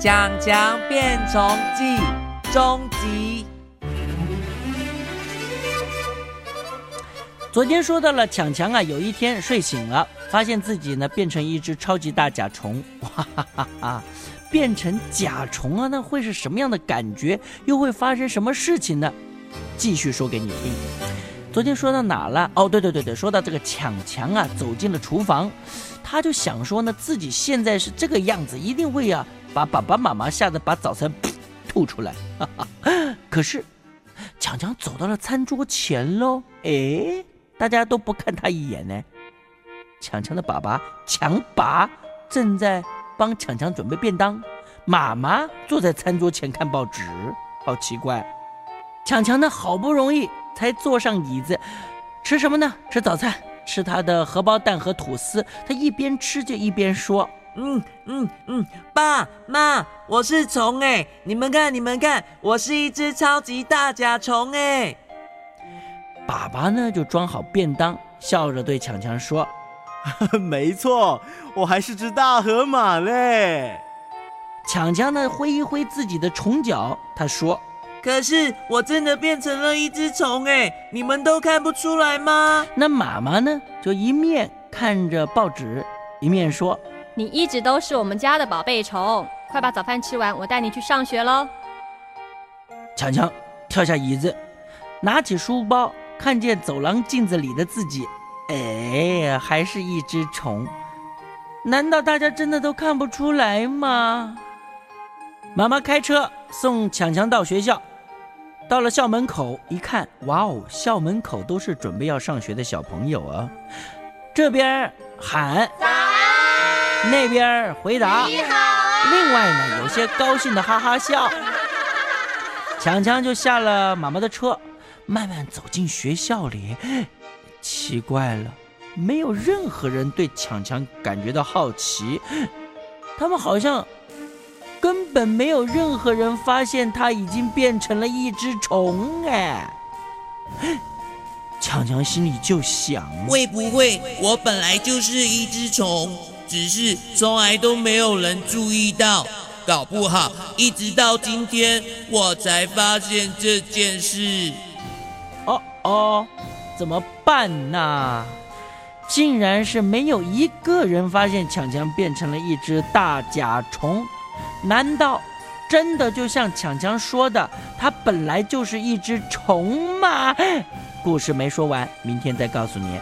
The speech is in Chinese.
《强强变虫记》终极。昨天说到了强强啊，有一天睡醒了，发现自己呢变成一只超级大甲虫，哇哈哈哈！变成甲虫啊，那会是什么样的感觉？又会发生什么事情呢？继续说给你听。昨天说到哪了？哦，对对对对，说到这个强强啊，走进了厨房，他就想说呢，自己现在是这个样子，一定会啊把爸爸妈妈吓得把早餐吐出来。可是强强走到了餐桌前喽，哎。大家都不看他一眼呢。强强的爸爸强爸正在帮强强准备便当，妈妈坐在餐桌前看报纸，好奇怪。强强呢，好不容易才坐上椅子，吃什么呢？吃早餐，吃他的荷包蛋和吐司。他一边吃就一边说：“嗯嗯嗯，爸妈，我是虫哎，你们看你们看，我是一只超级大甲虫哎。”爸爸呢，就装好便当，笑着对强强说：“ 没错，我还是只大河马嘞。”强强呢，挥一挥自己的虫脚，他说：“可是我真的变成了一只虫哎，你们都看不出来吗？”那妈妈呢，就一面看着报纸，一面说：“你一直都是我们家的宝贝虫，快把早饭吃完，我带你去上学喽。”强强跳下椅子，拿起书包。看见走廊镜子里的自己，哎，还是一只虫。难道大家真的都看不出来吗？妈妈开车送强强到学校，到了校门口一看，哇哦，校门口都是准备要上学的小朋友啊。这边喊，那边回答你好。另外呢，有些高兴的哈哈笑。强强就下了妈妈的车。慢慢走进学校里，奇怪了，没有任何人对强强感觉到好奇，他们好像根本没有任何人发现他已经变成了一只虫哎！强强心里就想：会不会我本来就是一只虫，只是从来都没有人注意到？搞不好一直到今天我才发现这件事。哦哦，怎么办呢？竟然是没有一个人发现强强变成了一只大甲虫，难道真的就像强强说的，它本来就是一只虫吗？故事没说完，明天再告诉你。